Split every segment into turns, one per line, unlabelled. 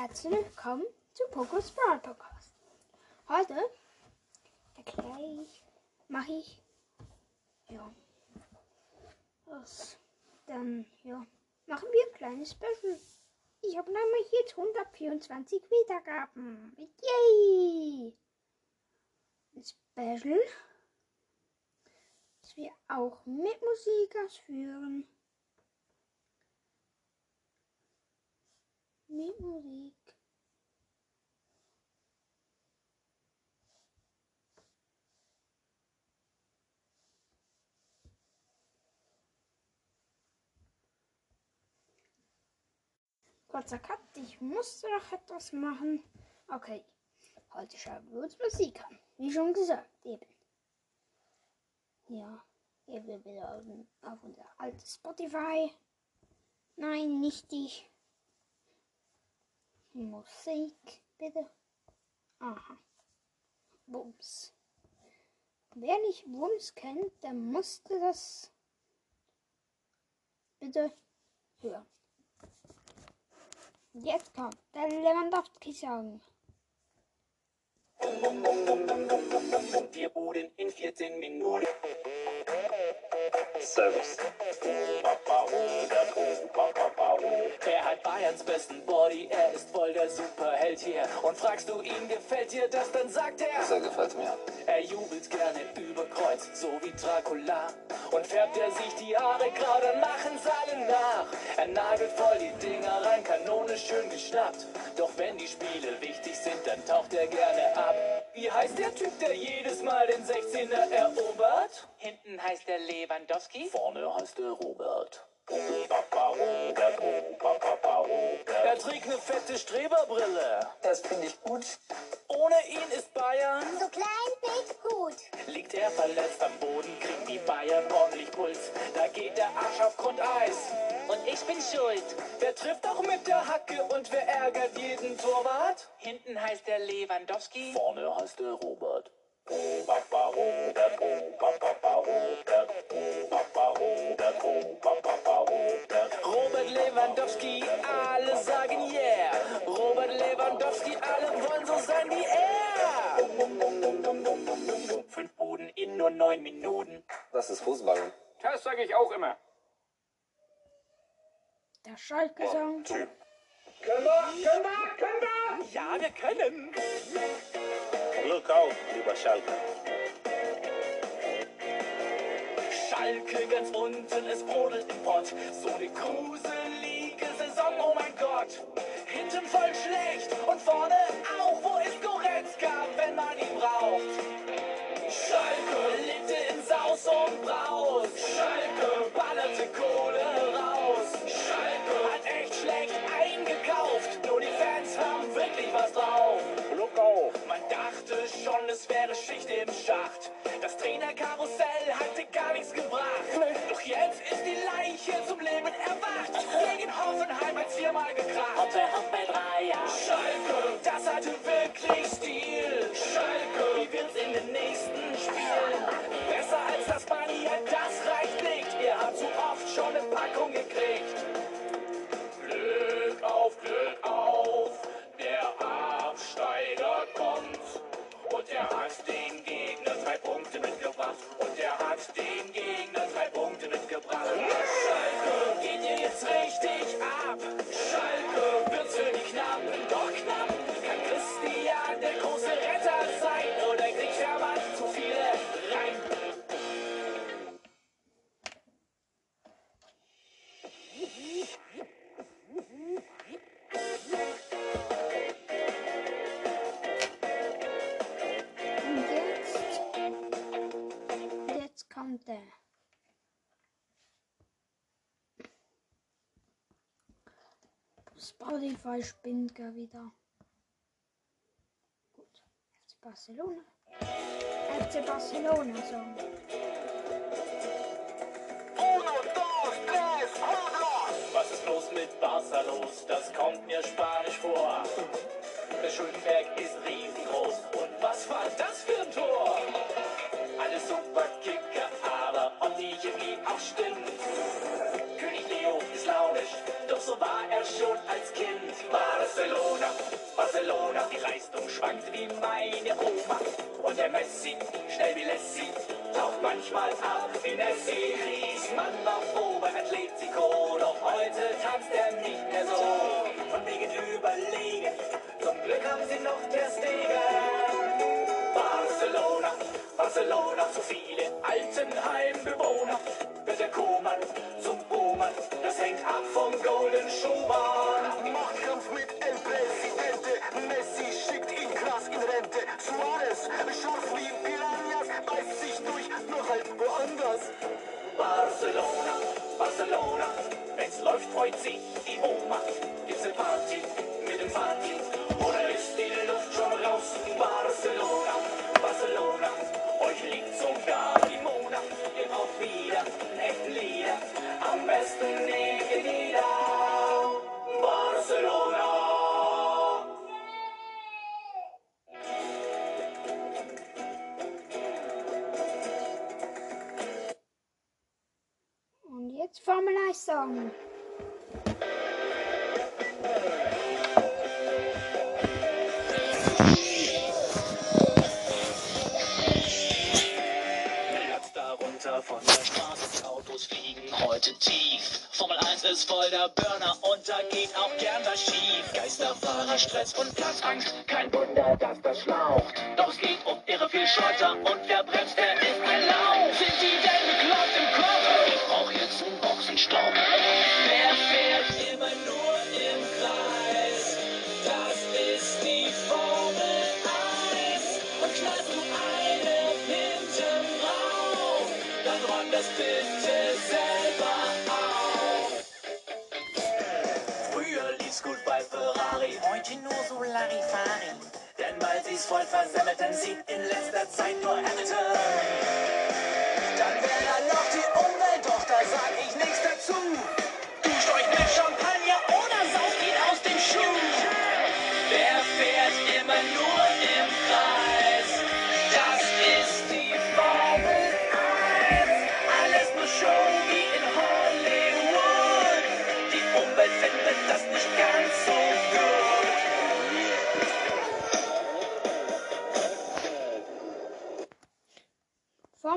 Herzlich willkommen zu Pokus Brawl Podcast. Heute erkläre ich, mache ich, ja, was, dann, ja, machen wir ein kleines Special. Ich habe nämlich jetzt 124 Wiedergaben. Yay! Ein Special, das wir auch mit Musik ausführen. Mit Musik. Kurzer Cut, ich musste noch etwas machen. Okay, heute schauen wir uns Musik an. Wie schon gesagt, eben. Ja, wir wieder auf, unser altes Spotify. Nein, nicht die Musik, bitte. Aha. Bums. Wer nicht Bums kennt, der musste das bitte hören. Jetzt kommt der Lewandowski-Song.
Vier Buden in 14 Minuten.
Servus.
Er hat Bayerns besten Body, Superheld hier. Und fragst du ihn, gefällt dir das, dann sagt er,
Sehr gefällt mir.
er jubelt gerne über Kreuz, so wie Dracula. Und färbt er sich die Haare grau, dann machen's alle nach. Er nagelt voll die Dinger rein, Kanone schön geschnappt. Doch wenn die Spiele wichtig sind, dann taucht er gerne ab. Wie heißt der Typ, der jedes Mal den 16er erobert?
Hinten heißt der Lewandowski.
Vorne heißt er Robert. Er trägt eine fette Streberbrille.
Das finde ich gut.
Ohne ihn ist Bayern.
So klein, big, gut.
Liegt er verletzt am Boden, kriegen die Bayern ordentlich Puls. Da geht der Arsch auf Grundeis.
Und ich bin schuld.
Wer trifft auch mit der Hacke und wer ärgert jeden Torwart?
Hinten heißt der Lewandowski.
Vorne heißt er Robert. Robert Lewandowski, alle sagen yeah. Robert Lewandowski, alle wollen so sein wie er. Fünf Buden in nur neun Minuten.
Das ist Fußball.
Das sage ich auch immer.
Der Schalke-Song.
Können wir, können wir, können wir?
Ja, wir können.
Glück auf, lieber Schalke.
Schalke ganz unten, es brodelt im Pott. So eine gruselige Saison, oh mein Gott. Hinten voll schlecht und vorne auch. Wo ist Goretzka, wenn man ihn braucht? Schalke lebte in Saus und Braus. Schalke ballerte Kohle hat viermal
Spotify spinnt gar wieder. Gut. FC Barcelona. FC Barcelona Song.
Was ist los mit Barca? Das kommt mir spanisch vor. Der Schuldenberg ist riesengroß. Kind. Barcelona, Barcelona, die Leistung schwankt wie meine Oma. Und der Messi, schnell wie Lassie, taucht manchmal ab wie Nessie. Griezmann war froh beim Atletico, doch heute tanzt er nicht mehr so. Von wegen überlegen, zum Glück haben sie noch der Stegen. Barcelona, Barcelona, zu viele Altenheimbewohner. Freut sich die Oma. Gibt's ne Party mit dem Party oder ist die Luft schon raus? Barcelona, Barcelona, euch liegt sogar die Mona. Ihr braucht wieder einen echten Lieder, am besten nie wieder. Barcelona.
Und jetzt Formel 1 Song.
Von der Straße, Autos fliegen heute tief. Formel 1 ist voll der Burner und da geht auch gern was schief. Geisterfahrer, Stress und Platzangst, kein Wunder, dass das schlaucht. Doch es geht um irre viel Schalter und wer bremst, der bitte selber auf. Früher lief's gut bei Ferrari, heute nur so Larifari. Denn weil sie's voll versemmelten, sieht in letzter Zeit nur Hamilton. Dann wär da noch die Umwelt, doch da sag ich nichts dazu.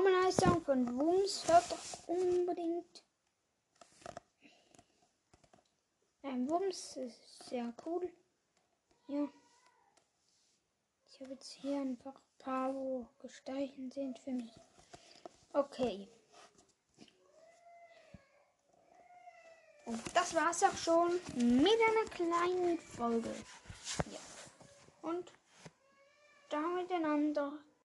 Formel 1 Song von Wooms. Hört doch unbedingt. Ein Wumms ist sehr cool. Ja. Ich habe jetzt hier einfach ein paar, wo Gesteichen sind für mich. Okay. Und das war's auch schon mit einer kleinen Folge. Ja. Und da miteinander